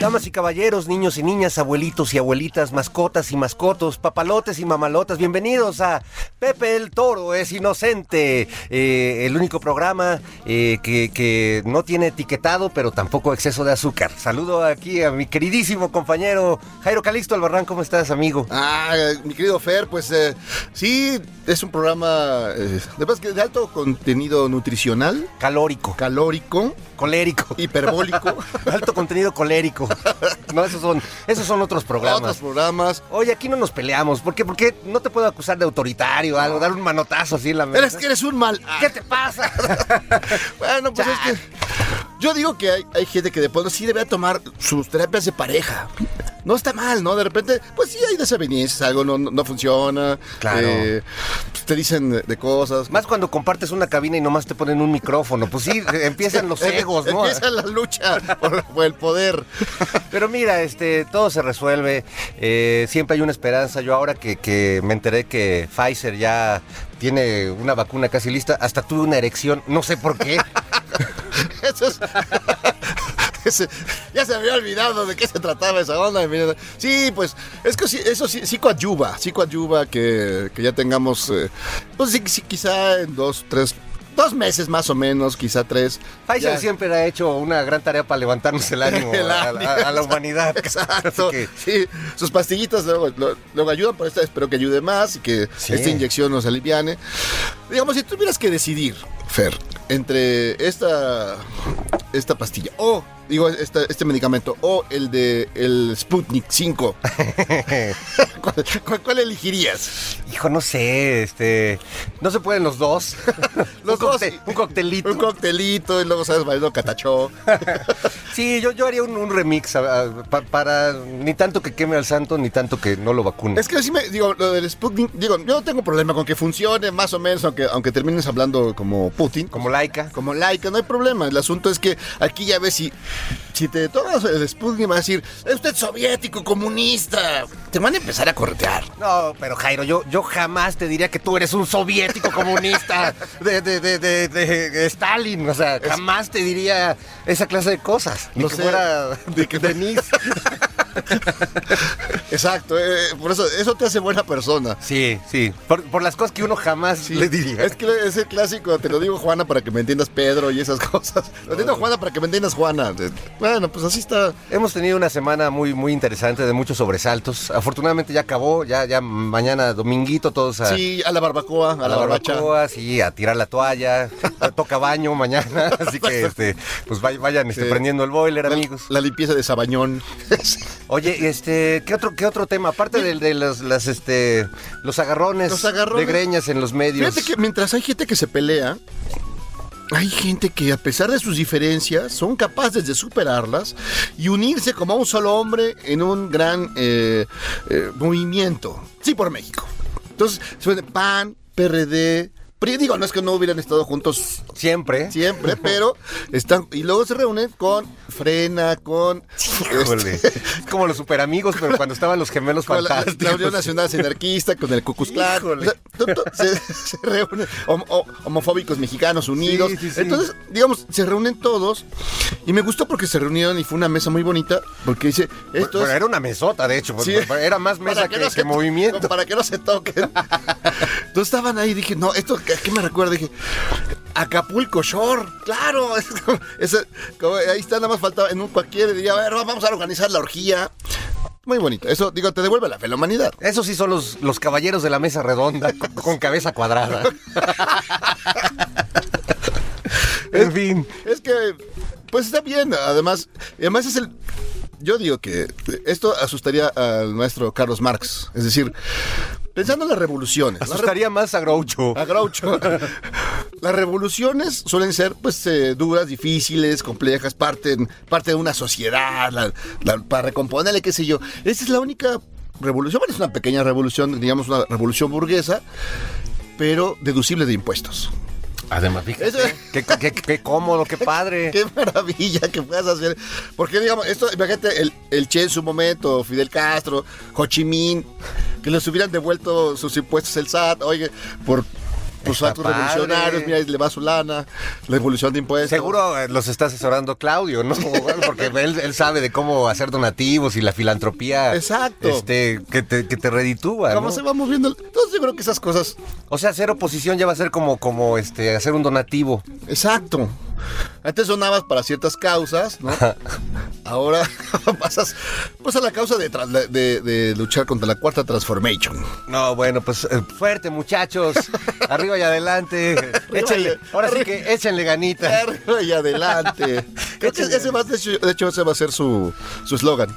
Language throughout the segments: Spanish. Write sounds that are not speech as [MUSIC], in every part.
Damas y caballeros, niños y niñas, abuelitos y abuelitas, mascotas y mascotos, papalotes y mamalotas, bienvenidos a Pepe el Toro es Inocente, eh, el único programa eh, que, que no tiene etiquetado, pero tampoco exceso de azúcar. Saludo aquí a mi queridísimo compañero Jairo Calixto Albarrán, ¿cómo estás, amigo? Ah, mi querido Fer, pues eh, sí, es un programa de, de alto contenido nutricional, Calórico, calórico, colérico, hiperbólico. [LAUGHS] alto contenido colérico. [LAUGHS] No, esos son, esos son otros programas. Otros programas. Oye, aquí no nos peleamos. ¿Por qué? Porque no te puedo acusar de autoritario o algo, dar un manotazo así en la mesa. Eres que eres un mal. ¿Qué te pasa? [LAUGHS] Bueno, pues es que yo digo que hay, hay gente que de pronto sí debe tomar sus terapias de pareja. No está mal, ¿no? De repente, pues sí hay desavenencias, algo no, no, funciona. Claro. eh, pues te dicen de, de cosas. Más cuando compartes una cabina y nomás te ponen un micrófono. Pues sí, [LAUGHS] empiezan los egos, ¿no? Empieza la lucha por, por el poder. [LAUGHS] Pero mira, este, todo se resuelve. eh, siempre hay una esperanza. Yo ahora que, que me enteré que Pfizer ya tiene una vacuna casi lista, hasta tuve una erección. No sé por qué. [LAUGHS] [LAUGHS] Eso es. [LAUGHS] Ya se me había olvidado de qué se trataba esa onda. Sí, pues es que eso sí, sí coadyuva, sí coadyuva que, que ya tengamos, eh, pues sí, sí, quizá en dos, tres, dos meses más o menos, quizá tres. Pfizer siempre ha hecho una gran tarea para levantarnos el ánimo, [LAUGHS] El a, ánimo. a- a la humanidad. Exacto. Que- Sí, sus pastillitas luego, luego ayudan, pero esta espero que ayude más y que Sí. esta inyección nos aliviane. Digamos, si tuvieras que decidir, Fer, entre esta, esta pastilla o, digo, esta- este medicamento o el de el Sputnik 5, [LAUGHS] ¿cuál, cuál- cuál elegirías? Hijo, no sé, este. No se pueden los dos. [LAUGHS] Los un dos. Un coctelito. Un coctelito y luego sabes bailando catachó. [LAUGHS] Sí, yo, yo haría un, un remix a- a- pa- para ni tanto que queme al santo, ni tanto que no lo vacune. Es que sí me digo, lo del Sputnik, digo, yo no tengo problema con que funcione más o menos, aunque, aunque termines hablando como Putin. Como laica. como laica, no hay problema. El asunto es que aquí ya ves si, si te tomas el Sputnik va a decir, es usted soviético, comunista. Te van a empezar a corretear. No, pero Jairo, yo, yo jamás te diría que tú eres un soviético [LAUGHS] comunista de, de, de, de- de Stalin. O sea, jamás te diría esa clase de cosas. No sé. fuera [LAUGHS] De que- Denise. [LAUGHS] [LAUGHS] Exacto, eh, por eso, eso te hace buena persona. Sí, sí. Por, por las cosas que uno jamás le diría. Es que es el clásico, te lo digo Juana para que me entiendas Pedro y esas [LAUGHS] cosas. Lo entiendo Juana para que me entiendas Juana. Bueno, pues así está. Hemos tenido una semana muy, muy interesante de muchos sobresaltos. Afortunadamente ya acabó, ya, ya mañana dominguito todos a, Sí, a la barbacoa, a, a la, barbacha. barbacoa, sí, a tirar la toalla. [LAUGHS] Toca baño mañana, así que este, pues vay- vayan este, Sí. prendiendo el boiler, La, amigos. la limpieza de Sabañón. Oye, este, ¿qué otro, qué otro tema? Aparte de, de los, las, este, los agarrones, Los agarrones. de greñas en los medios. Fíjate que mientras hay gente que se pelea, hay gente que a pesar de sus diferencias son capaces de superarlas y unirse como un solo hombre en un gran eh, eh, movimiento. Sí, por México. Entonces, PAN, PRD, Pri- Digo, no es que no hubieran estado juntos Siempre. siempre, pero [LAUGHS] están. Y luego se reúnen con Frena, con. Híjole. este, Es como los super amigos, pero cuando estaban los gemelos con la, fantásticos. la Unión Nacional Sinarquista, con el Klan. Híjole. O sea, se, [LAUGHS] se reúnen hom- ho- homofóbicos mexicanos unidos. Sí, sí, sí. Entonces, digamos, se reúnen todos. Y me gustó porque se reunieron y fue una mesa muy bonita. Porque dice, esto Bueno, es. era una mesota, de hecho. Sí. Era más mesa que, no que se- movimiento. Para que no se toquen. [LAUGHS] Entonces estaban ahí y dije, no, esto, ¿a qué me recuerda? Dije, Acapulco Shore, claro. [LAUGHS] es como- es- como ahí está, nada más faltaba en un cualquier día, a ver, vamos a organizar la orgía. Muy bonito. Eso, digo, te devuelve la fe a la humanidad. Esos sí son los, los caballeros de la mesa redonda [LAUGHS] con, con cabeza cuadrada. [LAUGHS] en fin. Es que, pues está bien. Además, además es el. Yo digo que esto asustaría al maestro Carlos Marx. Es decir, pensando en las revoluciones. re- Asustaría más a Groucho. A Groucho. [LAUGHS] Las revoluciones suelen ser pues eh, duras, difíciles, complejas, parten, parte de una sociedad, la- la- para recomponerle, qué sé yo. Esta es la única revolución, bueno, es una pequeña revolución, digamos una revolución burguesa, pero deducible de impuestos. Además, fíjate. Eso- Qué, qué- qué cómodo, [LAUGHS] qué padre. Qué maravilla que puedas hacer. Porque, digamos, esto, imagínate, el, el Che en su momento, Fidel Castro, Ho Chi Minh, que les hubieran devuelto sus impuestos el SAT, oye, por sus Está actos padre. revolucionarios, mira, le va su lana, la devolución de impuestos. Seguro eh, los está asesorando Claudio, ¿no? [LAUGHS] Porque él, él sabe de cómo hacer donativos y la filantropía. Exacto. Este, que te, que te reditúa. ¿Cómo ¿no? se va moviendo? Entonces yo creo que esas cosas... O sea, hacer oposición ya va a ser como, como este, hacer un donativo. Exacto. Antes donabas para ciertas causas, ¿no? [LAUGHS] Ahora [LAUGHS] pasas pues a la causa de, tra- de- de luchar contra la cuarta transformation. No, bueno, pues eh, fuerte, muchachos. [LAUGHS] Arriba y adelante. Échenle, ahora sí que échenle ganita. Arriba y adelante. Ese va, de, hecho, de hecho, ese va a ser su su eslogan.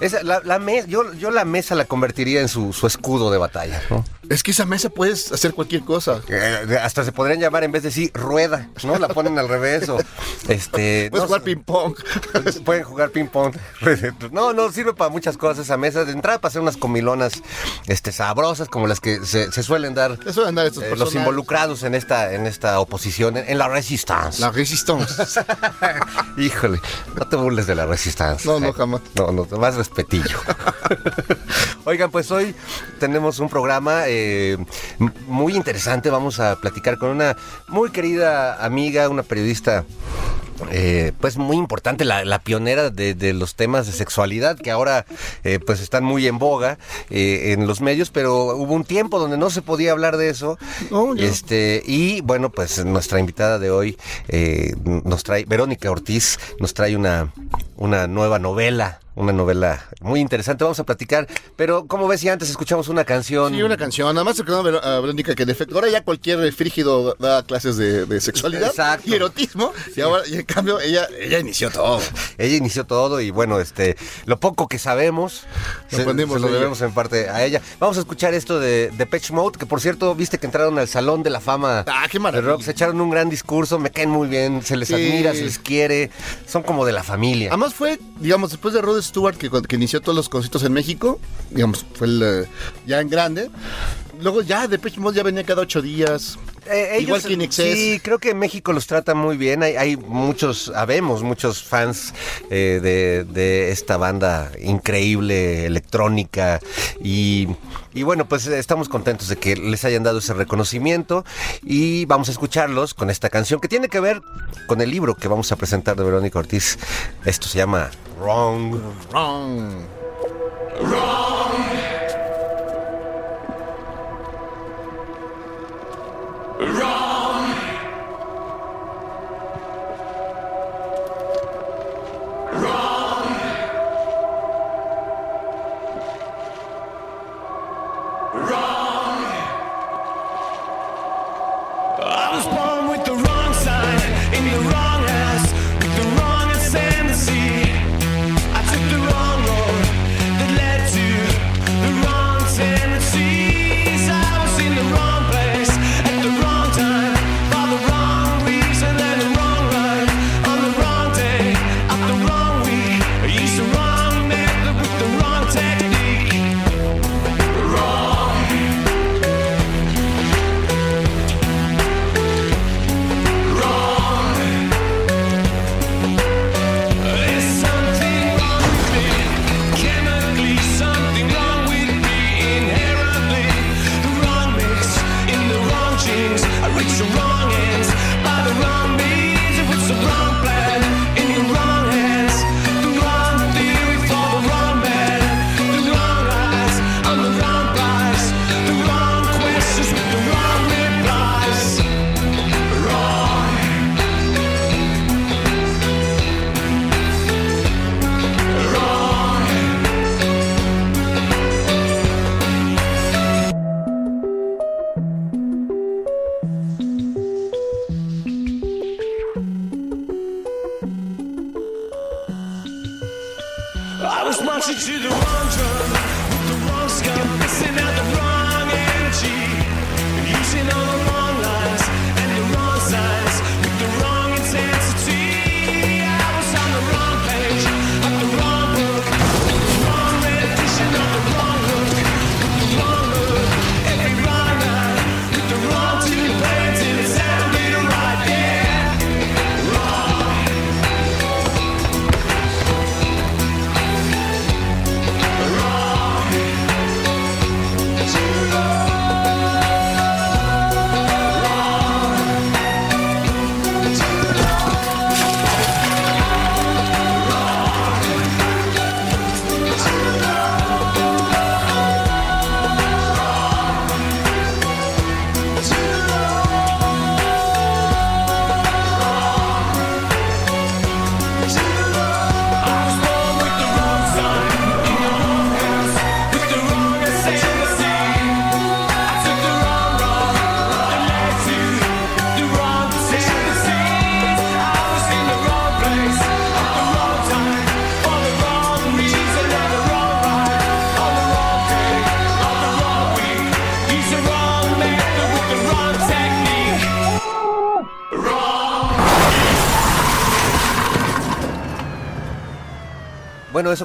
Esa, la, la mes- yo, yo la mesa la convertiría en su, su escudo de batalla, ¿no? Es que esa mesa puedes hacer cualquier cosa. Eh, hasta se podrían llamar en vez de sí, rueda, ¿no? La ponen al revés o este. Puedes no jugar ping pong. [LAUGHS] Pueden jugar ping pong. [LAUGHS] No, no, sirve para muchas cosas esa mesa. De entrada para hacer unas comilonas este, sabrosas como las que se, se suelen dar estos eh, los involucrados en esta, en esta oposición, en, en la resistance. La resistance. [LAUGHS] Híjole, no te burles de la resistencia. No, no, jamás. No, no, más respetillo. Oigan, pues hoy tenemos un programa eh, m- muy interesante. Vamos a platicar con una muy querida amiga, una periodista. eh, pues muy importante, la, la pionera de, de los temas de sexualidad que ahora eh, pues están muy en boga eh, en los medios, pero hubo un tiempo donde no se podía hablar de eso. No. Este, y bueno, pues nuestra invitada de hoy eh, nos trae, Verónica Ortiz, nos trae una, una nueva novela, una novela muy interesante. Vamos a platicar, pero como ves, ya antes escuchamos una canción. Sí, una canción. Nada más se quedó a Verónica que en efecto. Ahora ya cualquier frígido da clases de, de sexualidad Exacto. y erotismo. Y ahora, y en cambio, ella, ella inició todo. [LAUGHS] Ella inició todo y bueno, este, lo poco que sabemos Lo se, lo debemos en parte a ella. Vamos a escuchar esto de, de Pitch Mode, que por cierto, viste que entraron al Salón de la Fama Ah, qué de rock, se echaron un gran discurso, me caen muy bien, se les Sí. admira, se les quiere, son como de la familia. Además fue, digamos, después de Rod Stewart que, que inició todos los conciertos en México, digamos, fue el, ya en grande. Luego ya Depeche Mode ya venía cada ocho días. Eh, Igual que Excess. Sí, creo que México los trata muy bien. Hay, hay muchos, habemos muchos fans eh, de, de esta banda increíble, electrónica. Y, y bueno, pues estamos contentos de que les hayan dado ese reconocimiento. Y vamos a escucharlos con esta canción que tiene que ver con el libro que vamos a presentar de Verónica Ortiz. Esto se llama Wrong. Wrong. Wrong!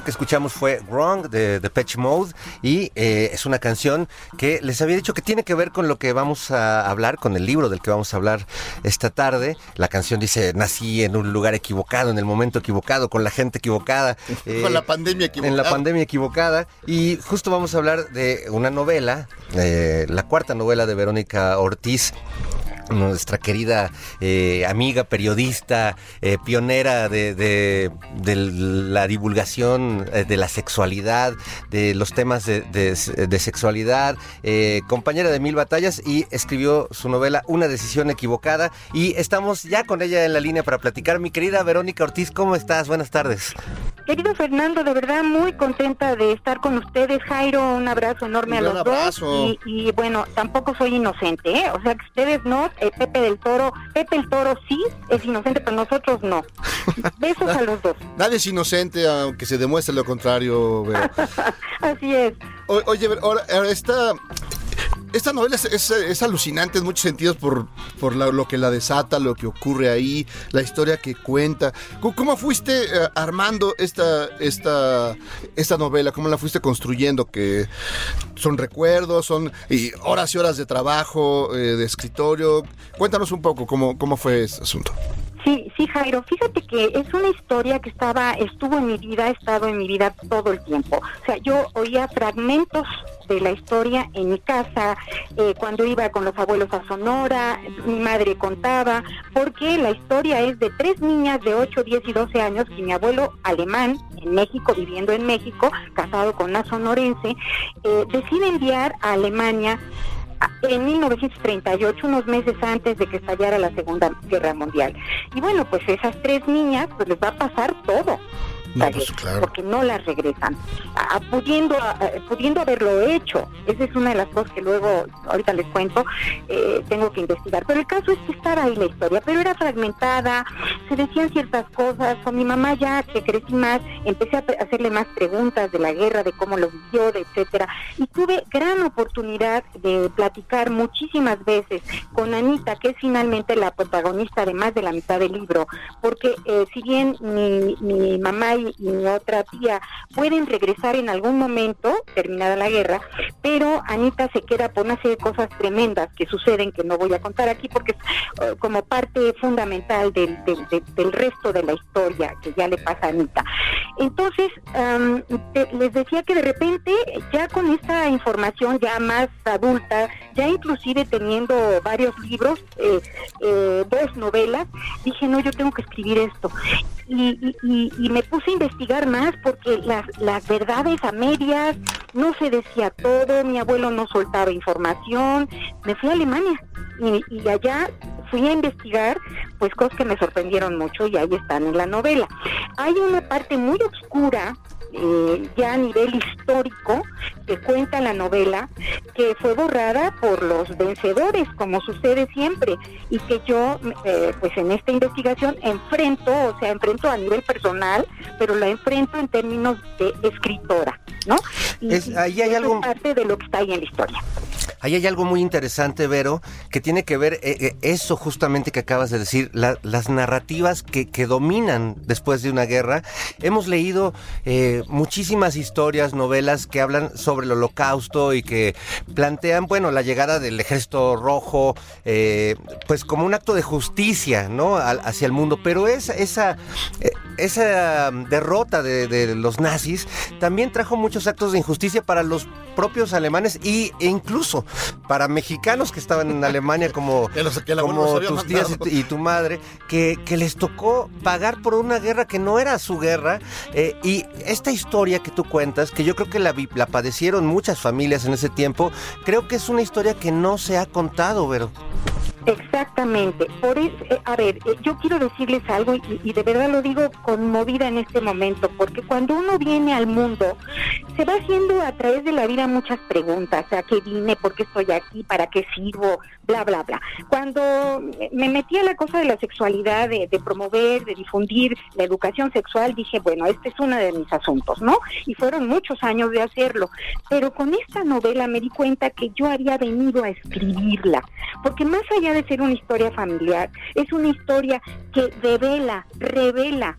Que escuchamos fue Wrong de The Patch Mode y eh, es una canción que les había dicho que tiene que ver con lo que vamos a hablar, con el libro del que vamos a hablar esta tarde. La canción dice, nací en un lugar equivocado, en el momento equivocado, con la gente equivocada. [LAUGHS] eh, Con la pandemia equivocada. En la pandemia equivocada. Y justo vamos a hablar de una novela, eh, la cuarta novela de Verónica Ortiz nuestra querida eh, amiga periodista, eh, pionera de, de- la divulgación eh, de la sexualidad, de los temas de, de- sexualidad, compañera de mil batallas y escribió su novela Una decisión equivocada y estamos ya con ella en la línea para platicar. Mi querida Verónica Ortiz, ¿cómo estás? Buenas tardes. Querido Fernando, de verdad muy contenta de estar con ustedes. Jairo, un abrazo enorme Un a los abrazo. dos. Y, y, bueno, tampoco soy inocente, ¿eh? O sea que ustedes no, eh, Pepe del Toro, Pepe el Toro sí es inocente, pero nosotros no. [LAUGHS] Besos a los dos. Nadie es inocente, aunque se demuestre lo contrario. [LAUGHS] Así es. O- oye, ahora esta, esta novela es, es- es alucinante en muchos sentidos por, por lo que la desata, lo que ocurre ahí, la historia que cuenta. ¿Cómo, fuiste eh, armando esta, esta, esta novela? ¿Cómo la fuiste construyendo? Que son recuerdos, son horas y horas de trabajo, eh, de escritorio. Cuéntanos un poco cómo, cómo fue ese asunto. Sí, sí, Jairo, fíjate que es una historia que estaba, estuvo en mi vida, ha estado en mi vida todo el tiempo. O sea, yo oía fragmentos de la historia en mi casa, eh, cuando iba con los abuelos a Sonora, mi madre contaba, porque la historia es de tres niñas de 8, 10 y 12 años que mi abuelo alemán, en México, viviendo en México, casado con una sonorense, eh, decide enviar a Alemania en 1938, unos meses antes de que estallara la Segunda Guerra Mundial. Y bueno, pues esas tres niñas, pues les va a pasar todo. Pues, claro. Porque no las regresan. A- pudiendo, a- pudiendo haberlo hecho. Esa es una de las cosas que luego, ahorita les cuento, eh, tengo que investigar. Pero el caso es que estaba ahí la historia, pero era fragmentada, se decían ciertas cosas. Con mi mamá ya que crecí más, empecé a hacerle más preguntas de la guerra, de cómo lo vivió, de etcétera. Y tuve gran oportunidad de platicar muchísimas veces con Anita, que es finalmente la protagonista de más de la mitad del libro, porque eh, si bien mi, mi mamá y, y otra tía pueden regresar en algún momento, terminada la guerra, pero Anita se queda por una serie de cosas tremendas que suceden que no voy a contar aquí porque es eh, como parte fundamental del, del, resto de la historia que ya le pasa a Anita. Entonces, les decía que de repente, ya con esta información ya más adulta, ya inclusive teniendo varios libros, eh, eh, dos novelas, dije, no, yo tengo que escribir esto. Y, y- y- y me puse a investigar más porque las, las verdades a medias, no se decía todo, mi abuelo no soltaba información, me fui a Alemania y, y allá fui a investigar pues cosas que me sorprendieron mucho y ahí están en la novela. Hay una parte muy oscura eh, ya a nivel histórico que cuenta la novela que fue borrada por los vencedores como sucede siempre y que yo eh, pues en esta investigación enfrento o sea enfrento a nivel personal pero la enfrento en términos de escritora no y, Es- ahí hay algo- es parte de lo que está ahí en la historia Ahí hay algo muy interesante, Vero, que tiene que ver eh, eh, eso justamente que acabas de decir, la- las narrativas que, que dominan después de una guerra. Hemos leído eh, muchísimas historias, novelas que hablan sobre el holocausto y que plantean, bueno, la llegada del ejército rojo, eh, pues como un acto de justicia, ¿no? Al- hacia el mundo. Pero esa, esa, eh, esa derrota de, de los nazis también trajo muchos actos de injusticia para los propios alemanes y, e incluso para mexicanos que estaban en Alemania como, [LAUGHS] Que los- como tus tías y y tu madre, que, que les tocó pagar por una guerra que no era su guerra. eh, y esta historia que tú cuentas, que yo creo que la, la muchas familias en ese tiempo, creo que es una historia que no se ha contado, Vero. Exactamente. Por eso, eh, a ver, eh, yo quiero decirles algo y, de verdad lo digo conmovida en este momento, porque cuando uno viene al mundo, se va haciendo a través de la vida muchas preguntas, ¿a qué vine? ¿Por qué estoy aquí? ¿Para qué sirvo? Bla, bla, bla. Cuando me metí a la cosa de la sexualidad, de, de promover, de difundir la educación sexual, dije, bueno, este es uno de mis asuntos, ¿no? Y fueron muchos años de hacerlo. Pero con esta novela me di cuenta que yo había venido a escribirla, porque más allá de ser una historia familiar, es una historia que revela, revela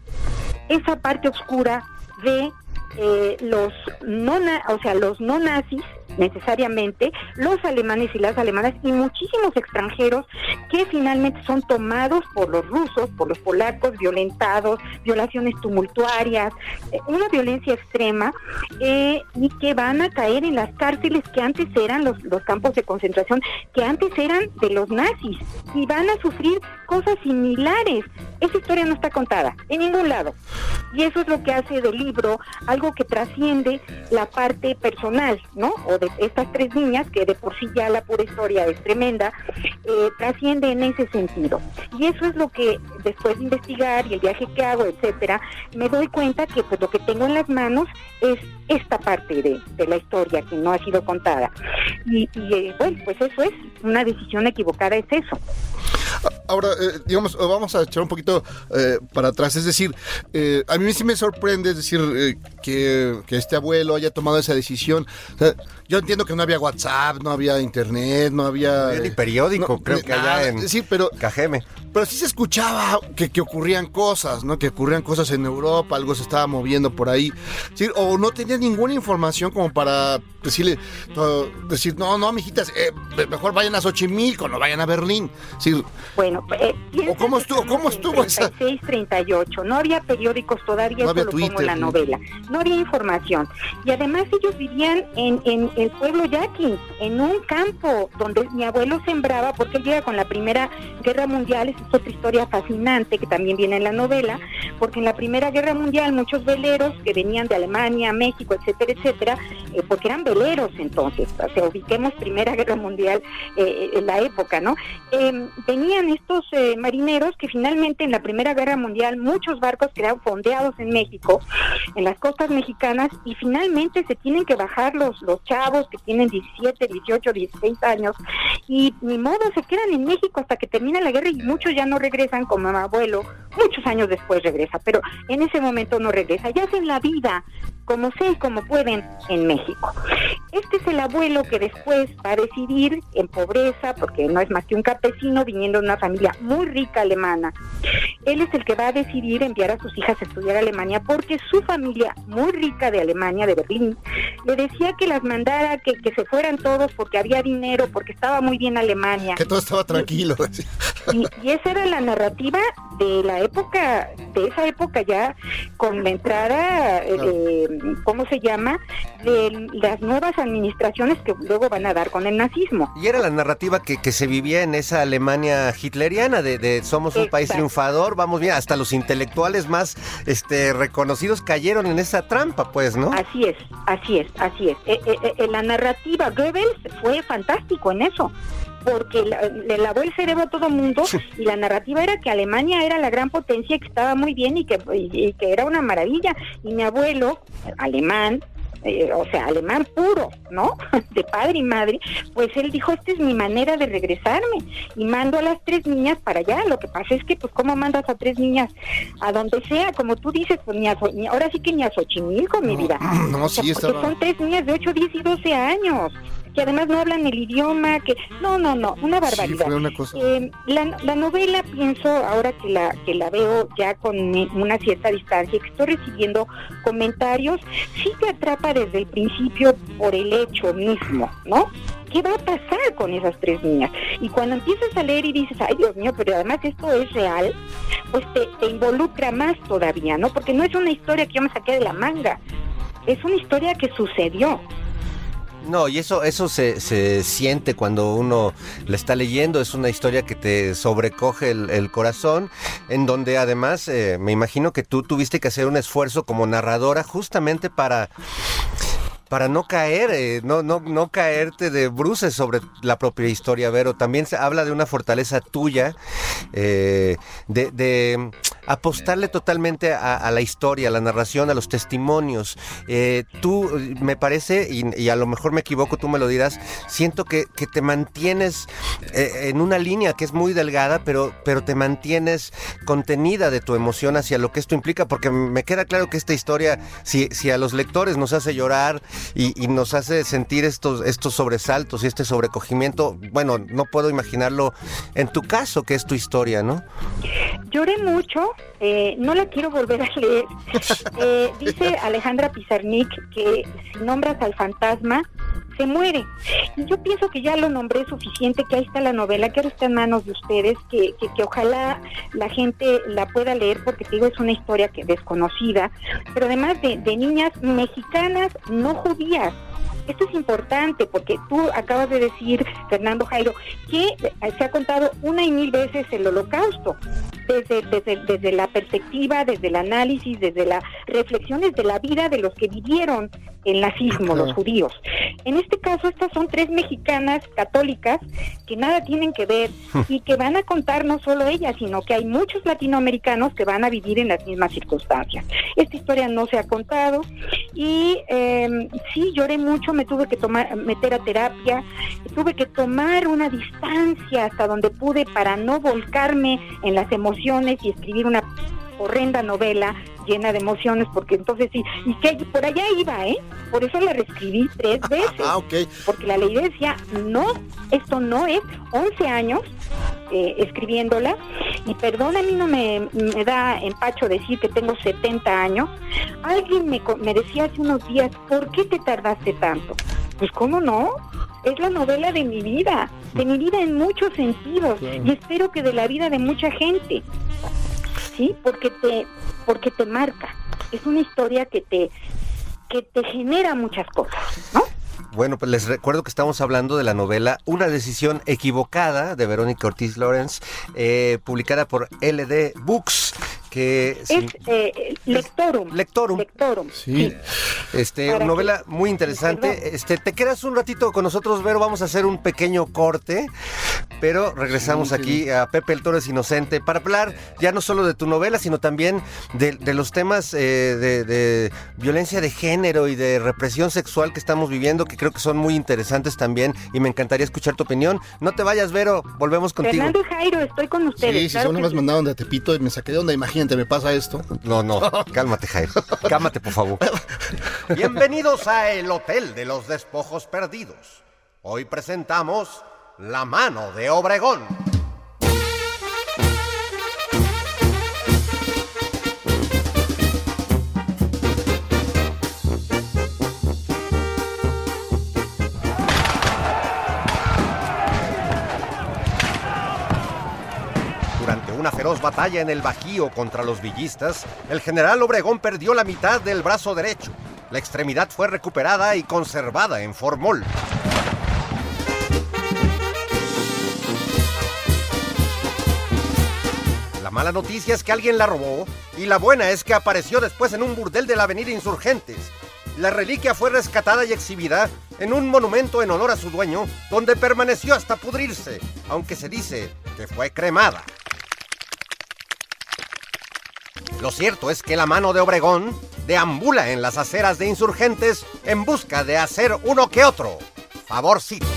esa parte oscura de eh, los no o sea los no nazis necesariamente los alemanes y las alemanas y muchísimos extranjeros que finalmente son tomados por los rusos por los polacos violentados violaciones tumultuarias eh, una violencia extrema eh, y que van a caer en las cárceles que antes eran los, los campos de concentración que antes eran de los nazis y van a sufrir cosas similares esa historia no está contada en ningún lado y eso es lo que hace del libro algo que trasciende la parte personal, ¿no? O estas tres niñas, que de por sí ya la pura historia es tremenda, eh, trasciende en ese sentido. Y eso es lo que después de investigar y el viaje que hago, etcétera, me doy cuenta que pues lo que tengo en las manos es esta parte de, de la historia que no ha sido contada. Y, y, eh, bueno, pues eso es, una decisión equivocada es eso. Ahora, eh, digamos, vamos a echar un poquito eh, para atrás. Es decir, eh, a mí sí me sorprende, es decir, eh, que, que este abuelo haya tomado esa decisión. O sea, yo entiendo que no había WhatsApp, no había internet, no había... había ni periódico, no, creo que allá en Sí, pero, Cajeme. pero sí se escuchaba que, que ocurrían cosas, ¿no? Que ocurrían cosas en Europa, algo se estaba moviendo por ahí. Sí, o no tenía ninguna información como para decirle, decir, no, no, mijitas, eh, mejor vayan a Xochimilco, no vayan a Berlín. Sí, Bueno, eh, ¿O cómo estuvo- cómo estuvo esa- 36, 38. No había periódicos todavía, No eso había lo pongo Twitter, en la ¿no? novela. No había información. Y además ellos vivían en, en el pueblo yaqui, en un campo donde mi abuelo sembraba, porque él llega con la Primera Guerra Mundial, es otra historia fascinante que también viene en la novela, porque en la Primera Guerra Mundial muchos veleros que venían de Alemania, México, etcétera, etcétera, eh, porque eran veleros entonces, o sea, ubiquemos Primera Guerra Mundial eh, en la época, ¿no? Eh, estos eh, marineros que finalmente en la Primera Guerra Mundial muchos barcos quedaron fondeados en México, en las costas mexicanas, y finalmente se tienen que bajar los, los chavos que tienen 17, 18, 16 años, y ni modo se quedan en México hasta que termina la guerra y muchos ya no regresan como mi abuelo, muchos años después regresa, pero en ese momento no regresa, ya hacen la vida como sea y como pueden en México. Este es el abuelo que después va a decidir en pobreza, porque no es más que un campesino viniendo de una familia muy rica alemana. Él es el que va a decidir enviar a sus hijas a estudiar a Alemania porque su familia muy rica de Alemania, de Berlín, le decía que las mandara, que, que se fueran todos porque había dinero, porque estaba muy bien Alemania. Que todo estaba tranquilo. Y, y esa era la narrativa de la época, de esa época ya, con la entrada, eh, eh, ¿cómo se llama?, de las nuevas administraciones que luego van a dar con el nazismo. Y era la narrativa que, que se vivía en esa Alemania hitleriana de, de somos un país triunfador, vamos bien, hasta los intelectuales más este reconocidos cayeron en esa trampa, pues, ¿no? Así es, así es, así es. Eh, eh, eh, la narrativa Goebbels fue fantástico en eso, porque la- le lavó el cerebro a todo el mundo y la narrativa era que Alemania era la gran potencia y que estaba muy bien y que, y- y que era una maravilla. Y mi abuelo, alemán, eh, o sea, alemán puro, ¿no? [LAUGHS] De padre y madre, pues él dijo, esta es mi manera de regresarme y mando a las tres niñas para allá. Lo que pasa es que, pues, ¿cómo mandas a tres niñas a donde sea? Como tú dices, pues, ni a, ni- ahora sí que ni a Xochimilco, mi vida. [CLEARS THROAT] no, O sea, sí, estaba- son tres niñas de 8, 10 y 12 años, que además no hablan el idioma, que... No, no, no, una barbaridad. fue una cosa- Eh, la, la novela, pienso, ahora que la, que la veo ya con una cierta distancia, que estoy recibiendo comentarios, sí te atrapa desde el principio por el hecho mismo, ¿no? ¿Qué va a pasar con esas tres niñas? Y cuando empiezas a leer y dices, ay Dios mío, pero además esto es real, pues te, te involucra más todavía, ¿no? Porque no es una historia que yo me saqué de la manga, es una historia que sucedió. No, y eso, eso se, se siente cuando uno la está leyendo. Es una historia que te sobrecoge el, corazón, en donde además eh, me imagino que tú tuviste que hacer un esfuerzo como narradora justamente para para no caer, eh, no, no, no caerte de bruces sobre la propia historia, Vero. También se habla de una fortaleza tuya, eh, de, de apostarle totalmente a, la historia, a la narración, a los testimonios. Eh, tú, me parece, y, y a lo mejor me equivoco, tú me lo dirás, siento que, que te mantienes en una línea que es muy delgada, pero, pero te mantienes contenida de tu emoción hacia lo que esto implica, porque me queda claro que esta historia, si, si a los lectores nos hace llorar y, y nos hace sentir estos, estos sobresaltos y este sobrecogimiento, bueno, no puedo imaginarlo en tu caso, que es tu historia, ¿no? Lloré mucho, eh, no la quiero volver a leer. [LAUGHS] Eh, dice Alejandra Pizarnik que si nombras al fantasma, se muere. Y yo pienso que ya lo nombré suficiente, que ahí está la novela, que ahora está en manos de ustedes, que, que, que ojalá la gente la pueda leer, porque te digo, es una historia que desconocida, pero además de, de niñas mexicanas no judías. Esto es importante porque tú acabas de decir, Fernando Jairo, que se ha contado una y mil veces el holocausto, desde, desde, desde la perspectiva, desde el análisis, desde las reflexiones de la vida de los que vivieron el nazismo, los judíos. En este caso, estas son tres mexicanas católicas que nada tienen que ver y que van a contar no solo ellas, sino que hay muchos latinoamericanos que van a vivir en las mismas circunstancias. Esta historia no se ha contado y eh, sí lloré mucho, me tuve que tomar, meter a terapia, tuve que tomar una distancia hasta donde pude para no volcarme en las emociones y escribir una horrenda novela llena de emociones, porque entonces sí, y que por allá iba, ¿eh? Por eso la reescribí tres [LAUGHS] veces, Ah, ok. porque la leí y decía, no, esto no es 11 años eh, escribiéndola, y perdón, a mí no me, me da empacho decir que tengo 70 años, alguien me, me decía hace unos días, ¿por qué te tardaste tanto? Pues cómo no, es la novela de mi vida, de mi vida en muchos sentidos, y espero que de la vida de mucha gente, ¿sí? Porque te, porque te marca, es una historia que te, que te genera muchas cosas, ¿no? Bueno, pues les recuerdo que estamos hablando de la novela Una decisión equivocada de Verónica Ortiz Lawrence, eh, publicada por LD Books, que Es sin- eh, Lectorum. Lectorum. Lectorum. Sí. Este, Para novela que- muy interesante. Perdón. Este, te quedas un ratito con nosotros, Vero. Vamos a hacer un pequeño corte, pero regresamos Sí, sí. aquí a Pepe el Toro es Inocente para hablar ya no solo de tu novela, sino también de, de los temas eh, de, de violencia de género y de represión sexual que estamos viviendo, que creo que son muy interesantes también. Y me encantaría escuchar tu opinión. No te vayas, Vero. Volvemos contigo. Fernando y Jairo, estoy con ustedes. Sí, sí, claro son sí. mandaron de Tepito y me saqué de onda. Imagínate, me pasa esto. No, no. [LAUGHS] Cálmate, Jairo. Cálmate, por favor. [LAUGHS] Bienvenidos a El Hotel de los Despojos Perdidos. Hoy presentamos La Mano de Obregón. Durante una feroz batalla en el Bajío contra los villistas, el general Obregón perdió la mitad del brazo derecho. La extremidad fue recuperada y conservada en formol. La mala noticia es que alguien la robó y la buena es que apareció después en un burdel de la avenida Insurgentes. La reliquia fue rescatada y exhibida en un monumento en honor a su dueño, donde permaneció hasta pudrirse, aunque se dice que fue cremada. Lo cierto es que la mano de Obregón deambula en las aceras de insurgentes en busca de hacer uno que otro. Favorcito.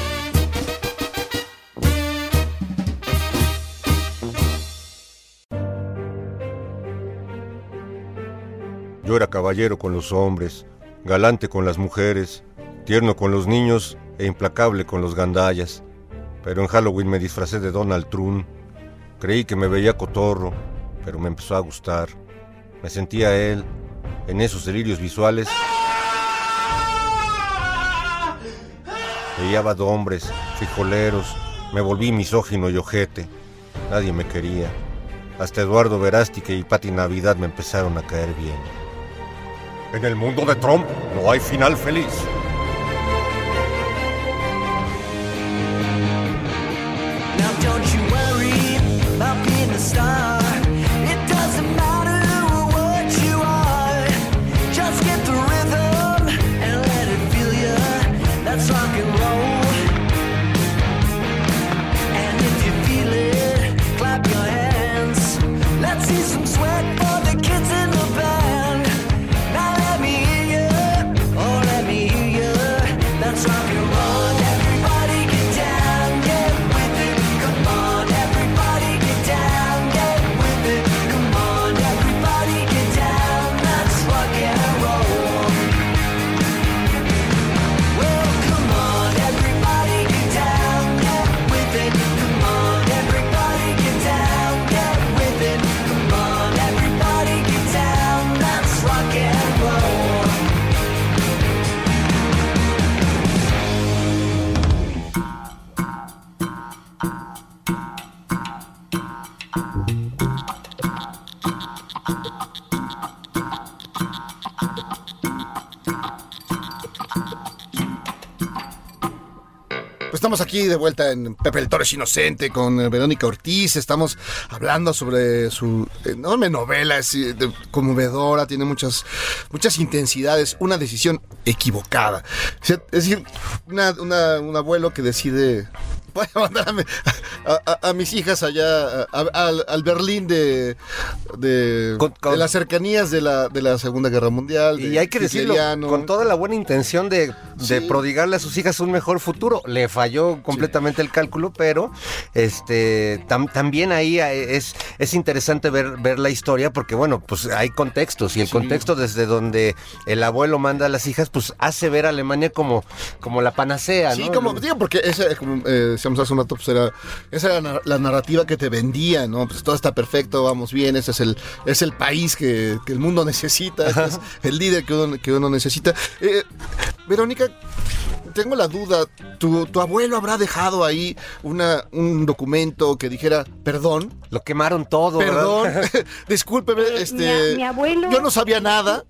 Yo era caballero con los hombres, galante con las mujeres, tierno con los niños e implacable con los gandallas. Pero en Halloween me disfracé de Donald Trump. Creí que me veía cotorro, pero me empezó a gustar. Me sentía él, en esos delirios visuales. Veía bad hombres, frijoleros, me volví misógino y ojete. Nadie me quería. Hasta Eduardo Verástique y Pati Navidad me empezaron a caer bien. En el mundo de Trump no hay final feliz. Estamos aquí de vuelta en Pepe el Torres Inocente con eh, Verónica Ortiz. Estamos hablando sobre su enorme novela, es eh, conmovedora, tiene muchas, muchas intensidades, una decisión equivocada. Es decir, un abuelo que decide. Voy a mandar a, mi- a- a- a mis hijas allá, al, al Berlín de, de, Con- con- de las cercanías de la, de la Segunda Guerra Mundial. Y de hay que decirlo, con toda la buena intención de, de Sí. prodigarle a sus hijas un mejor futuro. Le falló completamente el cálculo, pero este tam- también ahí eh, es, es interesante ver, ver la historia porque, bueno, pues hay contextos y el Sí. contexto desde donde el abuelo manda a las hijas, pues hace ver a Alemania como, como la panacea, Sí, ¿no? como digo, porque esa, como eh, decíamos hace un rato, pues era, esa era la, narrativa que te vendía, ¿no? Pues todo está perfecto, vamos bien, ese es el, es el país que, que el mundo necesita, este es el líder que uno, que uno necesita. Eh, Verónica, tengo la duda, ¿tu, tu abuelo habrá dejado ahí una, un documento que dijera, perdón, Lo quemaron todo, perdón, [LAUGHS] discúlpeme, Eh, este, mi- mi abuelo- yo no sabía nada.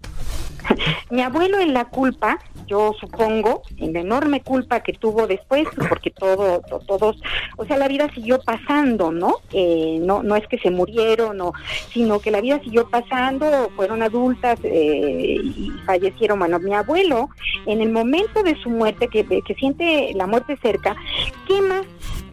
[LAUGHS] Mi abuelo en la culpa, yo supongo, en la enorme culpa que tuvo después, porque todo, to- todos, o sea, la vida siguió pasando, ¿no? Eh, no, no es que se murieron, no, sino que la vida siguió pasando, fueron adultas eh, y fallecieron. Bueno, mi abuelo, en el momento de su muerte, que, que siente la muerte cerca, quema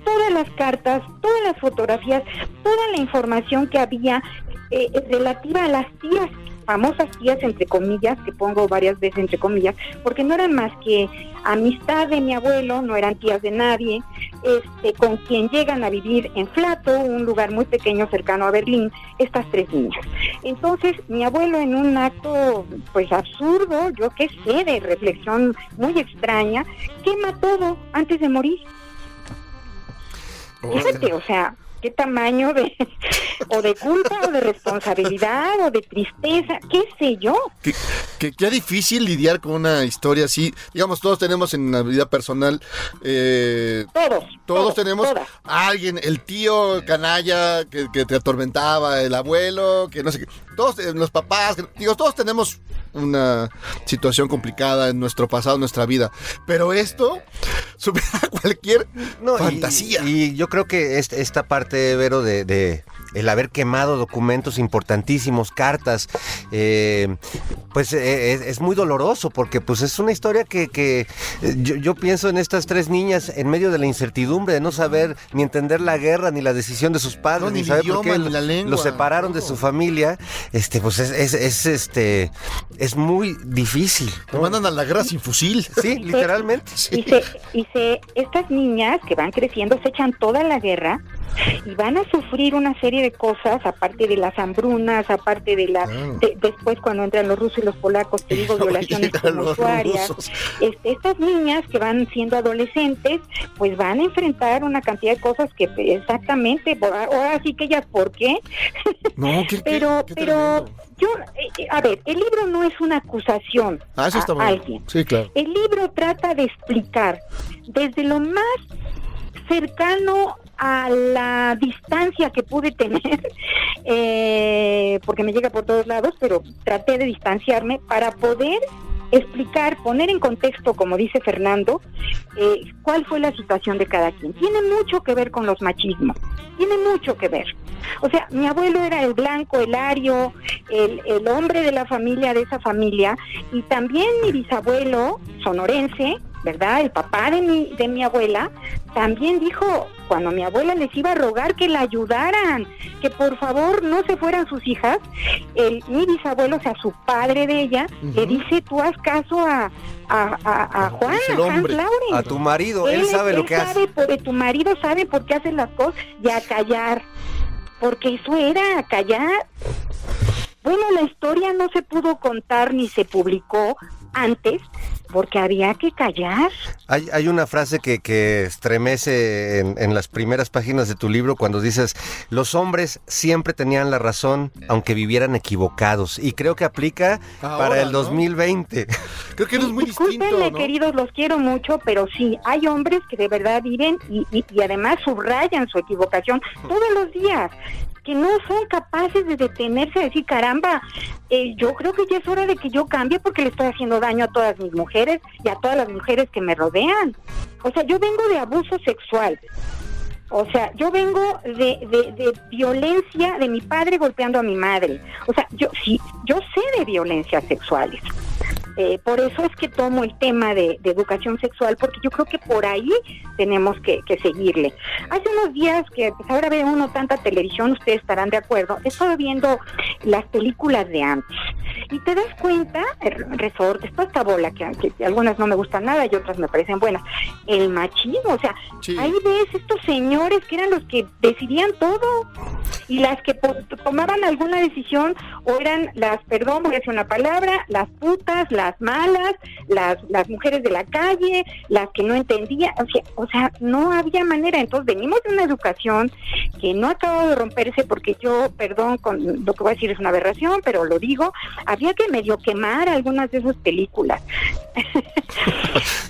todas las cartas, todas las fotografías, toda la información que había eh, relativa a las tías famosas tías, entre comillas, que pongo varias veces entre comillas, porque no eran más que amistad de mi abuelo, no eran tías de nadie, este, con quien llegan a vivir en Flato, un lugar muy pequeño cercano a Berlín, estas tres niñas. Entonces, mi abuelo en un acto, pues absurdo, yo qué sé, de reflexión muy extraña, quema todo antes de morir. Fíjate, o sea, qué tamaño de o de culpa o de responsabilidad o de tristeza, qué sé yo. Que, que, qué difícil lidiar con una historia así. Digamos, todos tenemos en la vida personal. eh, Todos. todos tenemos todas. a alguien, el tío canalla que, que te atormentaba, el abuelo, que no sé qué. Todos, eh, los papás, digo, todos tenemos una situación complicada en nuestro pasado, en nuestra vida. Pero esto supera [LAUGHS] cualquier No, y- fantasía. Y, yo creo que est- esta parte, Vero, de, de el haber quemado documentos importantísimos, cartas, eh, pues eh, es, es muy doloroso porque pues es una historia que, que, eh, yo, yo pienso en estas tres niñas en medio de la incertidumbre de no saber ni entender la guerra ni la decisión de sus padres No, ni saber por idioma, qué ni la lengua, los separaron de su familia. Este, pues es, es, es, este es muy difícil. Te mandan a la guerra sin fusil. Sí, [LAUGHS] literalmente. Y se, y se, estas niñas que van creciendo se echan toda la guerra y van a sufrir una serie de cosas, aparte de las hambrunas, aparte de la, de- después cuando entran los rusos y los polacos, te [LAUGHS] digo, violaciones rusos. Este, estas niñas que van siendo adolescentes, pues van a enfrentar una cantidad de cosas que exactamente, ahora sí que ellas, ¿por qué? No, qué, qué- pero, qué pero tremendo. yo, eh, eh, a ver, el libro no es una acusación Ah, eso está a bien. alguien. Sí, claro. El libro trata de explicar desde lo más cercano a la distancia que pude tener, [LAUGHS] eh, porque me llega por todos lados, pero traté de distanciarme para poder explicar, poner en contexto, como dice Fernando, eh, cuál fue la situación de cada quien. Tiene mucho que ver con los machismos, tiene mucho que ver. O sea, mi abuelo era el blanco, el ario, el, el hombre de la familia, de esa familia, y también mi bisabuelo, sonorense, ¿verdad? El papá de mi, de mi abuela, también dijo, cuando mi abuela les iba a rogar que la ayudaran, que por favor no se fueran sus hijas, el, mi bisabuelo, o sea, su padre de ella, le dice, tú haz caso a, a, a, a Juan, a Hans. Lauren. A tu marido, él, sabe lo que hace. sabe, por- tu marido sabe por qué hace las cosas y a callar. Porque eso era a callar. Bueno, la historia no se pudo contar ni se publicó antes porque había que callar. Hay, hay una frase que, que estremece en, en las primeras páginas de tu libro cuando dices, los hombres siempre tenían la razón aunque vivieran equivocados. Y creo que aplica Ahora, para el ¿no? 2020. Creo que eres muy Discúlpenme, distinto, ¿no? queridos, los quiero mucho, pero sí, hay hombres que de verdad viven y, y- y además subrayan su equivocación todos los días, que no son capaces de detenerse a decir, caramba, eh, yo creo que ya es hora de que yo cambie porque le estoy haciendo daño a todas mis mujeres y a todas las mujeres que me rodean. O sea, yo vengo de abuso sexual. O sea, yo vengo de, de, de violencia de mi padre golpeando a mi madre. O sea, yo sí, yo sé de violencias sexuales. Eh, por eso es que tomo el tema de, de educación sexual, porque yo creo que por ahí tenemos que, que seguirle. Hace unos días que pues, ahora ve uno tanta televisión, ustedes estarán de acuerdo, he estado viendo las películas de antes. Y te das cuenta, eh, resortes, toda esta bola, que, que algunas no me gustan nada y otras me parecen buenas, el machismo, o sea, Sí. ahí ves estos señores que eran los que decidían todo y las que tomaban alguna decisión o eran las, perdón, voy a decir una palabra, las putas, las malas, las, las mujeres de la calle, las que no entendían, o sea, o sea, no había manera. Entonces venimos de una educación que no acaba de romperse porque yo, perdón, con lo que voy a decir es una aberración, pero lo digo, había que medio quemar algunas de esas películas. [LAUGHS]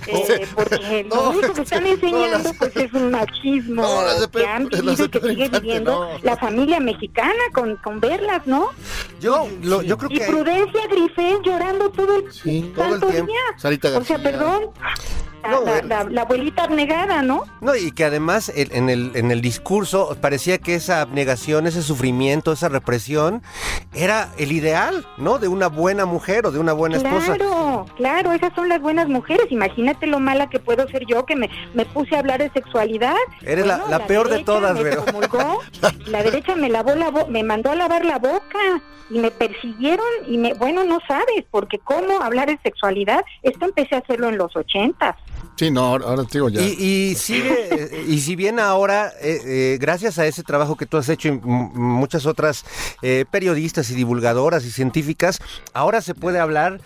Eh, porque lo No, único que están enseñando las- pues es un machismo [LAUGHS] No, las que han las vivido y que sigue viviendo la familia mexicana con, con verlas, ¿no? Yo, lo- yo creo Y que... Prudencia Grifel llorando todo el, Sí, todo el tiempo. día. Sarita O sea, perdón, la, No, la- la- la abuelita abnegada, ¿no? No, y que además el- en el, en el discurso parecía que esa abnegación, ese sufrimiento, esa represión era el ideal, ¿no? De una buena mujer o de una buena esposa. Claro. Claro, esas son las buenas mujeres. Imagínate lo mala que puedo ser yo que me, me puse a hablar de sexualidad. Eres la- la peor de todas, promulgó, [LAUGHS] la derecha me lavó la bo- me mandó a lavar la boca y me persiguieron y me, bueno, no sabes, porque cómo hablar de sexualidad, esto empecé a hacerlo en los ochentas. Sí, no, ahora, ahora te digo ya. Y, y sigue, eh, y si bien ahora, eh, eh, gracias a ese trabajo que tú has hecho y muchas otras eh, periodistas y divulgadoras y científicas, ahora se puede hablar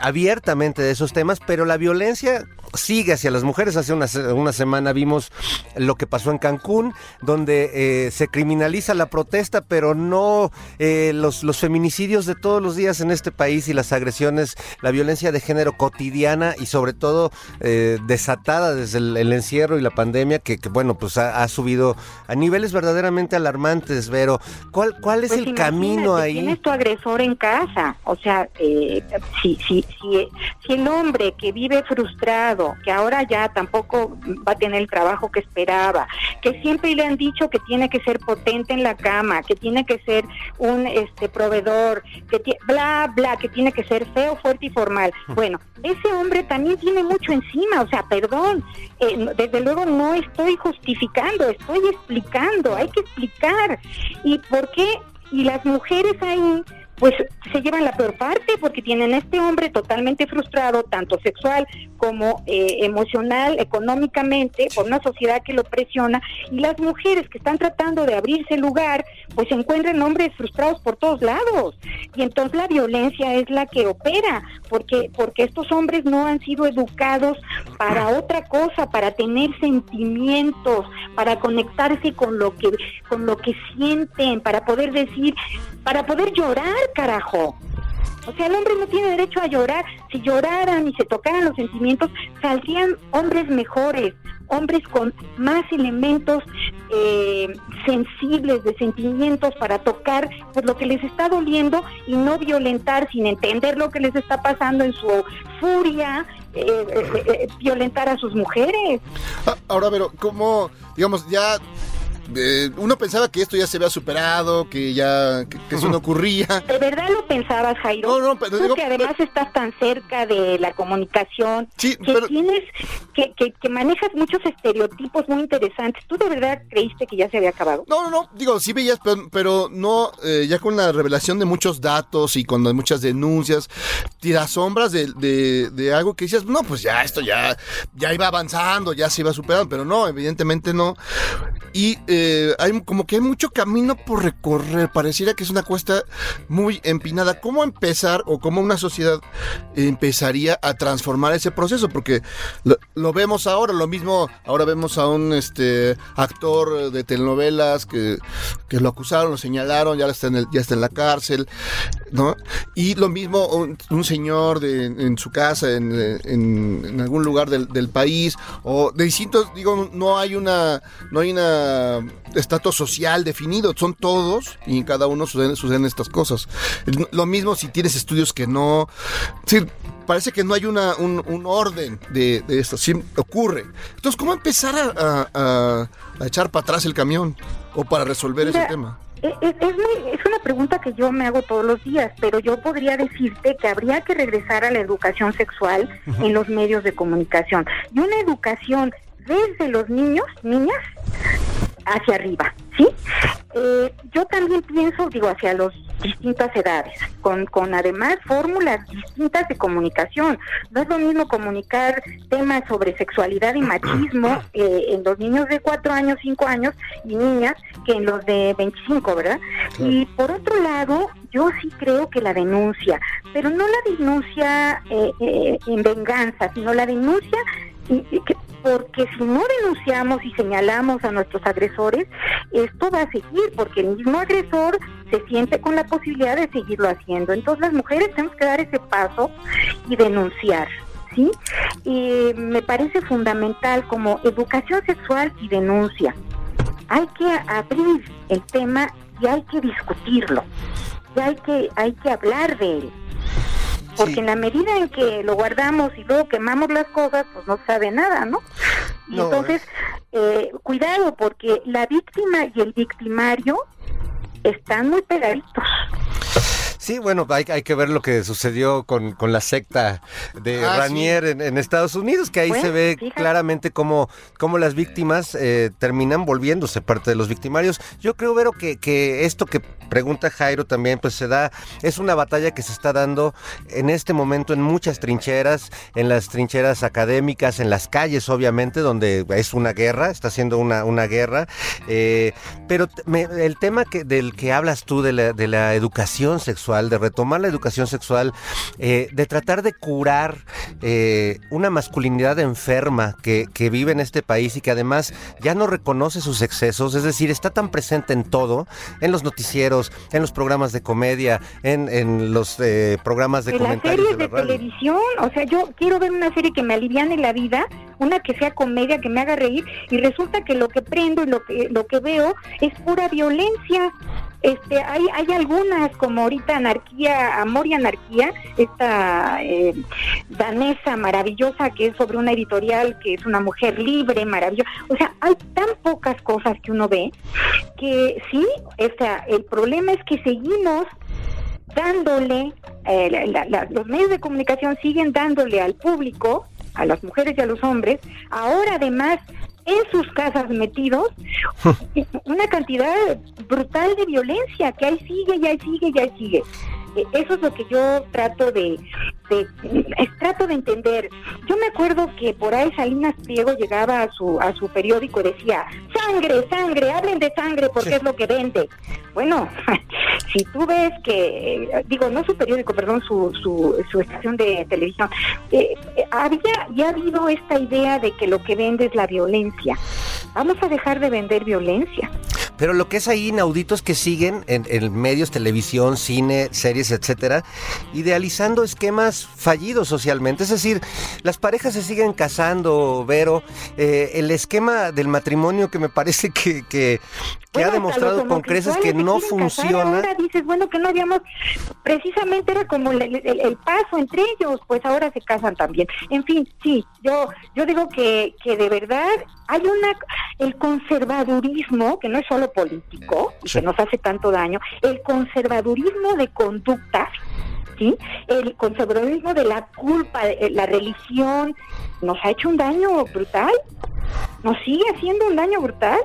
abiertamente de esos temas, pero la violencia sigue hacia las mujeres. Hace una, una semana vimos lo que pasó en Cancún, donde se criminaliza la protesta, pero no los, los feminicidios de todos los días en este país y las agresiones, la violencia de género cotidiana y sobre todo desatada desde el, el encierro y la pandemia, que, que, bueno, pues ha, ha subido a niveles verdaderamente alarmantes, Vero. ¿Cuál, cuál es Pues el camino ahí? Tienes tu agresor en casa. O sea, eh, si, si, si, si el hombre que vive frustrado, que ahora ya tampoco va a tener el trabajo que esperaba, que siempre le han dicho que tiene que ser potente en la cama, que tiene que ser un este proveedor, que bla, bla, que tiene que ser feo, fuerte y formal. Bueno, ese hombre también tiene mucho encima. O sea, perdón, eh, desde luego no estoy justificando, estoy explicando, hay que explicar. ¿Y por qué? Y las mujeres ahí, pues se llevan la peor parte porque tienen a este hombre totalmente frustrado, tanto sexual como eh, emocional, económicamente, por una sociedad que lo presiona. Y las mujeres que están tratando de abrirse lugar, pues se encuentran hombres frustrados por todos lados. Y entonces la violencia es la que opera, porque, porque estos hombres no han sido educados para otra cosa, para tener sentimientos, para conectarse con lo que, con lo que sienten, para poder decir, para poder llorar, carajo. O sea, el hombre no tiene derecho a llorar. Si lloraran y se tocaran los sentimientos, saldrían hombres mejores, hombres con más elementos eh, sensibles de sentimientos para tocar pues lo que les está doliendo y no violentar sin entender lo que les está pasando en su furia, eh, eh, eh, violentar a sus mujeres. Ah, Ahora, pero, ¿cómo, digamos, ya... eh, uno pensaba que esto ya se había superado, que ya, que, que eso no ocurría. ¿De verdad lo pensabas, Jairo? No, no, pero Tú digo- que además estás tan cerca de la comunicación, Sí, que pero- tienes, que, que, que manejas muchos estereotipos muy interesantes. ¿Tú de verdad creíste que ya se había acabado? No, no, no, digo, sí veías, pero, pero no, eh, ya con la revelación de muchos datos y con las muchas denuncias, tiras sombras de, de, de algo que decías, no, pues ya, esto ya, ya iba avanzando, ya se iba superando, pero no, evidentemente no. Y eh, hay como que hay mucho camino por recorrer, pareciera que es una cuesta muy empinada. ¿Cómo empezar o cómo una sociedad empezaría a transformar ese proceso? Porque lo, vemos ahora, lo mismo, ahora vemos a un este actor de telenovelas que, que lo acusaron, lo señalaron, ya está en el, ya está en la cárcel, ¿no? Y lo mismo un, señor de, en su casa, en, en- en algún lugar del, del país, o de distintos, digo, no hay una, no hay una estatus social definido, son todos y en cada uno suceden, suceden estas cosas. Lo mismo si tienes estudios que no, sí, parece que no hay una, un, un orden de, de esto, sí ocurre. Entonces, ¿cómo empezar a, a- a- echar para atrás el camión o para resolver ese Mira, tema? Es, es- es muy- es una pregunta que yo me hago todos los días, pero yo podría decirte que habría que regresar a la educación sexual en los medios de comunicación y una educación desde los niños, niñas, hacia arriba, ¿sí? Eh, yo también pienso, digo, hacia las distintas edades, con, con además fórmulas distintas de comunicación. No es lo mismo comunicar temas sobre sexualidad y machismo [CLEARS THROAT] eh, en los niños de 4 años, 5 años y niñas que en los de 25, ¿verdad? Y por otro lado, yo sí creo que la denuncia, pero no la denuncia eh, eh, en venganza, sino la denuncia y- y que- porque si no denunciamos y señalamos a nuestros agresores, esto va a seguir, porque el mismo agresor se siente con la posibilidad de seguirlo haciendo. Entonces las mujeres tenemos que dar ese paso y denunciar. ¿Sí? Y me parece fundamental como educación sexual y denuncia. Hay que abrir el tema y hay que discutirlo. Y hay que, hay que hablar de él. Porque Sí. en la medida en que lo guardamos y luego quemamos las cosas, pues no sabe nada, ¿no? Y No, entonces, eh, cuidado, porque la víctima y el victimario están muy pegaditos. Sí, bueno, hay, hay que ver lo que sucedió con, con la secta de Ah, Ranier en, en Estados Unidos, que ahí Bueno, se ve fíjate. claramente cómo, cómo las víctimas eh, terminan volviéndose parte de los victimarios. Yo creo, Vero, que, que esto que pregunta Jairo también, pues se da, es una batalla que se está dando en este momento en muchas trincheras, en las trincheras académicas, en las calles, obviamente, donde es una guerra, está siendo una, una guerra. eh, pero me- el tema que, del que hablas tú, de la, de la educación sexual, de retomar la educación sexual, eh, de tratar de curar eh, una masculinidad enferma que, que vive en este país y que además ya no reconoce sus excesos, es decir, está tan presente en todo, en los noticieros, en los programas de comedia, en, en los eh, programas de en las comentarios series de la televisión, o sea, yo quiero ver una serie que me aliviane la vida, una que sea comedia, que me haga reír, y resulta que lo que prendo y lo que lo que veo es pura violencia. Este, hay, hay algunas como ahorita Anarquía, Amor y Anarquía, esta eh, danesa maravillosa que es sobre una editorial que es una mujer libre, maravillosa. O sea, hay tan pocas cosas que uno ve que sí, o sea, el problema es que seguimos dándole, eh, la- los medios de comunicación siguen dándole al público, a las mujeres y a los hombres, ahora además en sus casas metidos, [LAUGHS] una cantidad brutal de violencia que ahí sigue y ahí sigue y ahí sigue. Eh, Eso es lo que yo trato de, eh, trato de entender. Yo me acuerdo que por ahí Salinas Pliego llegaba a su a su periódico y decía sangre, sangre, hablen de sangre porque es lo que vende. Bueno, [LAUGHS] si tú ves que, digo, no su periódico, perdón, su, su, su estación de televisión, eh, eh, había ya ha habido esta idea de que lo que vende es la violencia. Vamos a dejar de vender violencia. Pero lo que es ahí inaudito es que siguen en, en medios, televisión, cine, series, etcétera, idealizando esquemas fallidos socialmente. Es decir, las parejas se siguen casando, Vero. Eh, el esquema del matrimonio que me parece que, que, que Bueno, ha demostrado con creces que no funciona. Ahora dices, bueno, que no habíamos, precisamente era como el, el- el paso entre ellos, pues ahora se casan también. En fin, sí, yo yo digo que, que de verdad hay una, el conservadurismo, que no es solo político, y que nos hace tanto daño, el conservadurismo de conductas, El conservadurismo de la culpa, eh, la religión, nos ha hecho un daño brutal, nos sigue haciendo un daño brutal.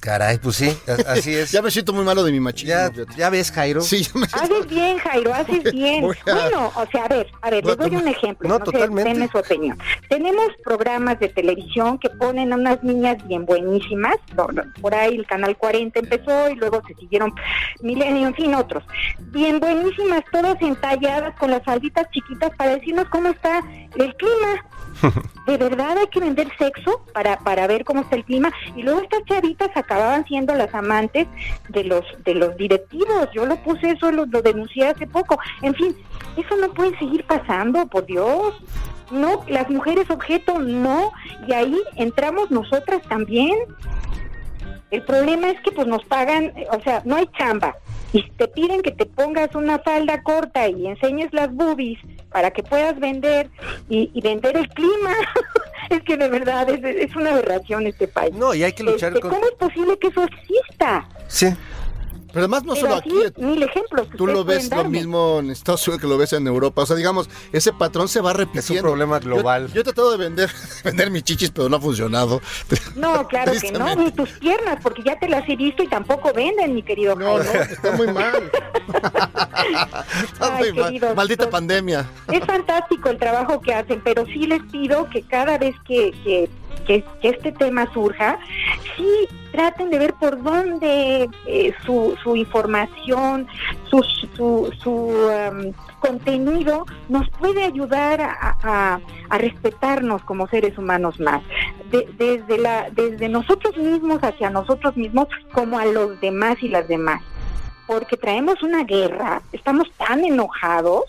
Caray, pues sí, así es. [LAUGHS] Ya me siento muy malo de mi machismo. ya, ves, Jairo. Sí, ya me siento- Haces bien, Jairo, haces [LAUGHS] bien. a- Bueno, o sea, a ver, a ver, les doy un ejemplo. No, sé, totalmente. denme su opinión. Tenemos programas de televisión que ponen a unas niñas bien buenísimas. Por ahí el Canal 40 empezó y luego se siguieron Milenio, en fin, otros. Bien buenísimas, todas entalladas con las falditas chiquitas para decirnos cómo está el clima. ¿De verdad hay que vender sexo para, para ver cómo está el clima? Y luego estas chavitas acababan siendo las amantes de los de los directivos. Yo lo puse eso, lo, lo denuncié hace poco. En fin, eso no puede seguir pasando, por Dios. No, las mujeres objeto no. Y ahí entramos nosotras también. El problema es que pues nos pagan, o sea, no hay chamba. Y te piden que te pongas una falda corta y enseñes las boobies para que puedas vender y, y vender el clima. [LAUGHS] es que de verdad es, es una aberración este país. No, y hay que luchar Este, con... ¿Cómo es posible que eso exista? Sí. Pero además no Pero solo así, aquí. mil ejemplos. que Tú lo ves lo mismo en Estados Unidos que lo ves en Europa. O sea, digamos, ese patrón se va repitiendo. Es un problema Yo- global. Yo, he tratado de vender, [LAUGHS] vender mis chichis, pero no ha funcionado. No, claro que no, ni tus piernas, porque ya te las he visto y tampoco venden, mi querido No, [LAUGHS] está muy mal. [LAUGHS] Está Ay, muy mal. queridos, Maldita pandemia. Es fantástico el trabajo que hacen, pero sí les pido que cada vez que, que, que- que este tema surja, sí traten de ver por dónde eh, su, su información, su, su, su, um, contenido nos puede ayudar a, respetarnos como seres humanos más. De- desde, la, desde nosotros mismos hacia nosotros mismos como a los demás y las demás. Porque traemos una guerra, estamos tan enojados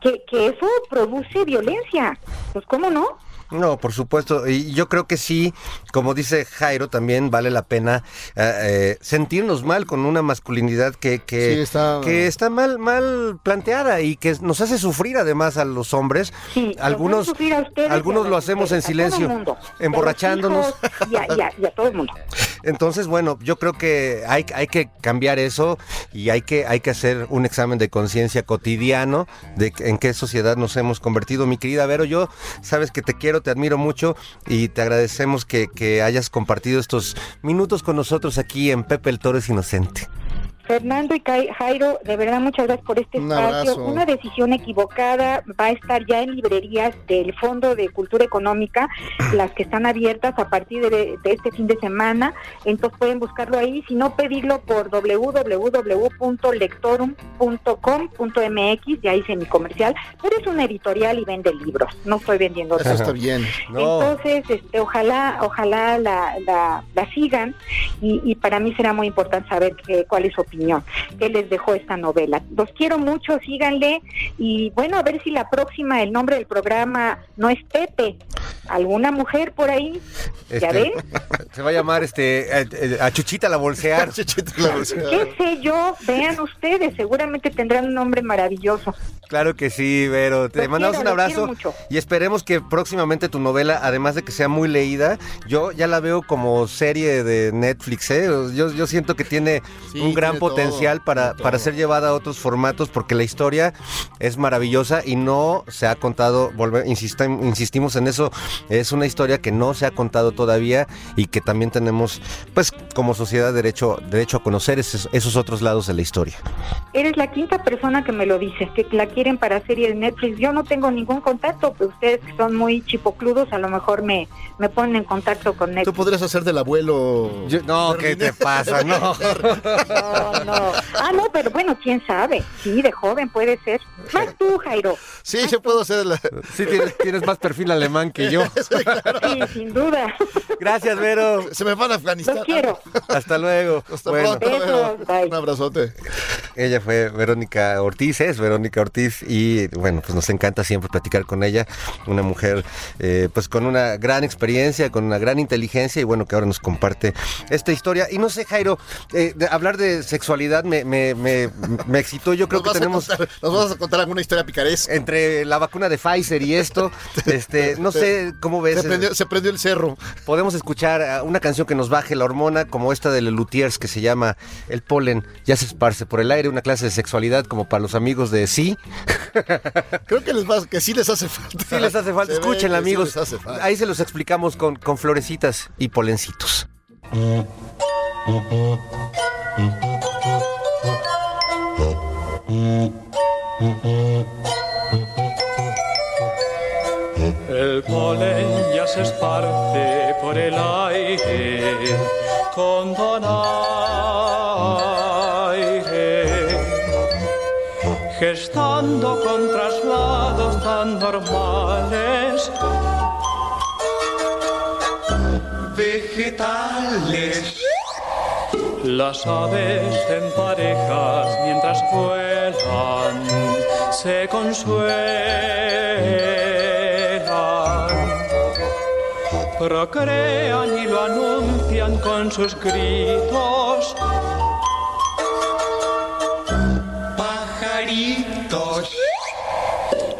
que eso produce violencia. Pues cómo no. No, por supuesto. Y yo creo que sí, como dice Jairo, también vale la pena eh, eh, sentirnos mal con una masculinidad que, que, Sí, está- que está mal, mal planteada y que nos hace sufrir además a los hombres. Sí, algunos a ustedes algunos lo hacemos en silencio, mundo, emborrachándonos. Y a, y a- y a todo el mundo. Entonces, bueno, yo creo que hay, hay que cambiar eso y hay que, hay que hacer un examen de conciencia cotidiano de en qué sociedad nos hemos convertido. Mi querida Vero, yo sabes que te quiero, te admiro mucho y te agradecemos que, hayas compartido estos minutos con nosotros aquí en Pepe el Toro es Inocente. Fernando y Jairo, de verdad muchas gracias por este Un espacio. abrazo. Una decisión equivocada va a estar ya en librerías del Fondo de Cultura Económica, [CLEARS THROAT] las que están abiertas a partir de, de este fin de semana. Entonces pueden buscarlo ahí, si no pedirlo por www.lectorum.com.mx, ya hice mi comercial, pero es una editorial y vende libros, no estoy vendiendo Eso está bien. No. entonces, este, ojalá, ojalá la, la, la sigan y, y para mí será muy importante saber qué- cuál es su opinión, qué les dejó esta novela. Los quiero mucho, síganle y bueno, a ver si la próxima, el nombre del programa no es Pepe, alguna mujer por ahí, ¿ya Este, ven? [LAUGHS] Se va a llamar este eh, eh, a Chuchita la bolsear. [LAUGHS] La. ¿Qué sé yo? Vean ustedes, seguramente tendrán un nombre maravilloso. Claro que sí, Vero. Te Los mandamos quiero, un abrazo y esperemos que próximamente tu novela, además de que sea muy leída, yo ya la veo como serie de Netflix. ¿eh? Yo, yo siento que tiene Sí, un gran tiene potencial para, para ser llevada a otros formatos porque la historia es maravillosa y no se ha contado, volve- insistim- insistimos en eso, es una historia que no se ha contado todavía y que también tenemos, pues como sociedad, derecho, derecho a conocer esos, esos otros lados de la historia. Eres la quinta persona que me lo dice, que la quieren para serie de Netflix. Yo no tengo ningún contacto, pero ustedes que son muy chipocludos a lo mejor me, me ponen en contacto con Tú Netflix. podrías hacer del abuelo. Yo- no, ¿qué te pasa? No. No, [LAUGHS] [LAUGHS] no. Ah, no, pero bueno, quién sabe. Sí, de joven puede ser. Más tú, Jairo. Sí, yo puedo hacer la. Sí, tienes, tienes más perfil alemán que yo. [LAUGHS] Sí, sin duda. Gracias, Vero. Se me van a Afganistán. Los quiero. Hasta luego. Hasta Bueno, pronto. Vero. Un abrazote. ella fue Verónica Ortiz, es Verónica Ortiz y bueno, pues nos encanta siempre platicar con ella, una mujer eh, pues con una gran experiencia, con una gran inteligencia y bueno, que ahora nos comparte esta historia. Y no sé, Jairo, eh, de hablar de sexualidad me, me, me, me excitó, yo creo Nos que tenemos... contar, nos vas a contar alguna historia picaresca. Entre la vacuna de Pfizer y esto, [LAUGHS] este, no sé cómo ves. Se prendió, se prendió el cerro. Podemos escuchar ah, una canción que nos baje la hormona, como esta de Lelutiers, que se llama El polen ya se esparce por el aire, una clase de sexualidad como para los amigos de sí. [LAUGHS] Creo que les va, que sí les hace falta. Sí les hace falta, Se escúchenla, sí amigos. les hace falta. Ahí se los explicamos con, con florecitas y polencitos. [LAUGHS] El polen ya se esparce por el aire con donaire, gestando con traslados tan normales. Vegetales. Las aves en parejas mientras vuelan se consuelan procrean y lo anuncian con sus gritos. Pajaritos.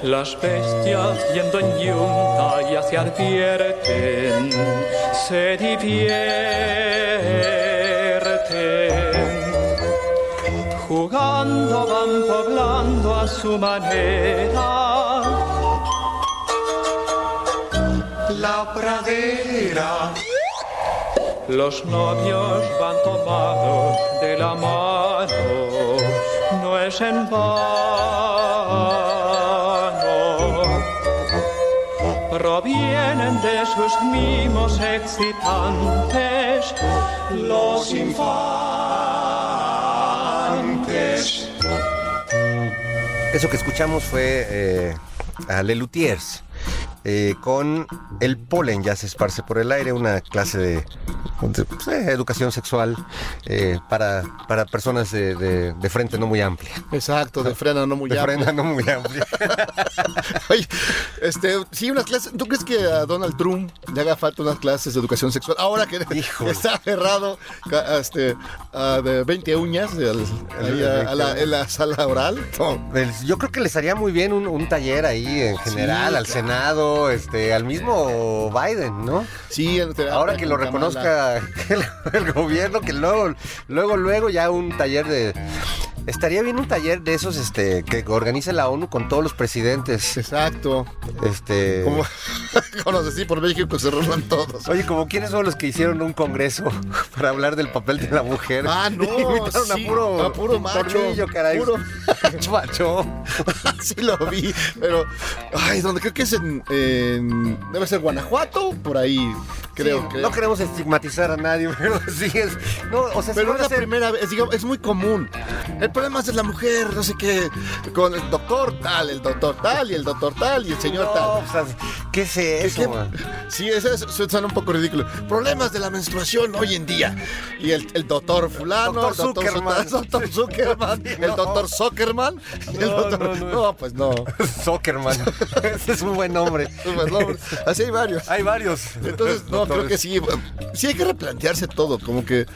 Las bestias yendo en yunta ya se advierten, se divierten. Jugando van poblando a su manera la pradera. Los novios van tomados de la mano, no es en vano. Provienen de sus mimos excitantes los infantes. Eso que escuchamos fue eh, a Lelutiers. eh, con el polen ya se esparce por el aire, una clase de, educación sexual eh, para, para personas de, de- de frente no muy amplia. Exacto, de frena no muy De amplia. frente no muy amplia. [LAUGHS] Oye, este, sí, unas clases. ¿Tú crees que a Donald Trump le haga falta unas clases de educación sexual? Ahora que Híjole. [LAUGHS] está aferrado ca- este, a de 20 uñas de al- ahí a- a la- en la sala oral. No. Pues, Yo creo que les haría muy bien un, un taller ahí en general, Sí, al claro. Senado, este, al mismo Biden, ¿no? Sí, Ahora que lo con [LAUGHS] El gobierno, que luego, luego, luego ya un taller de. Estaría bien un taller de esos este, que organice la ONU con todos los presidentes. Exacto. Este. Como [LAUGHS] conoces, sí, por México se reúnan todos. Oye, como quiénes son los que hicieron un congreso [LAUGHS] para hablar del papel de la mujer. Ah, no, [LAUGHS] Invitaron sí, a puro, a puro macho, tornillo, caray. puro- macho. sí lo vi, pero ay, donde creo que es en, en- debe ser Guanajuato, por ahí creo Sí, que. No queremos estigmatizar a nadie, pero sí es. No, o sea, sí Pero es la primera vez, digamos, es muy común. El problema es de la mujer, no sé qué, con el doctor tal, el doctor tal y el doctor tal y el señor No, tal. o sea, ¿Qué es eso? ¿Qué- man? Sí, eso, es- suena un poco ridículo. Problemas de la menstruación hoy en día. Y el, el doctor fulano, el doctor Zuckerman. [LAUGHS] Zuckerman, doctor [LAUGHS] Zuckerman, el doctor Zuckerman. el No, doctor- no, no. pues no. [LAUGHS] Zuckerman. Ese es un buen nombre. Pues no, Así hay varios. Hay varios. Entonces, no, creo que sí. Sí hay que replantearse todo. Como que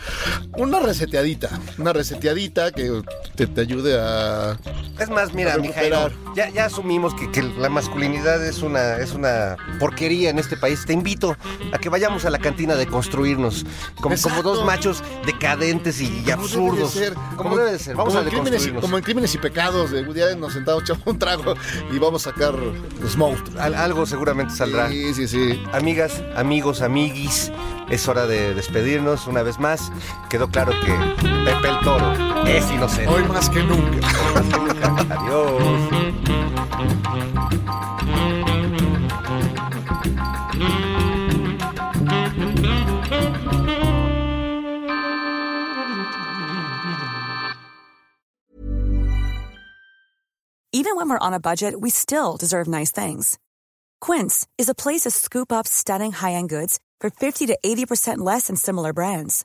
una reseteadita. Una reseteadita que te, te ayude a. Es más, mira, recuperar. ya, ya asumimos que, que la masculinidad es una, es una porquería en este país. Te invito a que vayamos a la cantina de construirnos como, como dos machos decadentes y, y absurdos. debe de ser. Como, debe de ser. Vamos como a en crímenes, como en crímenes y pecados. De un día nos sentamos, [LAUGHS] echamos un trago y vamos a sacar los monstruos. Al- algo seguramente saldrá. Sí, sí, sí. Amigas, amigos, amiguis, es hora de despedirnos una vez más. Quedó claro que Pepe el Toro es inocente. Hoy más que nunca. Adiós. Even when we're on a budget, we still deserve nice things. Quince is a place to scoop up stunning high-end goods for 50 to 80% less than similar brands.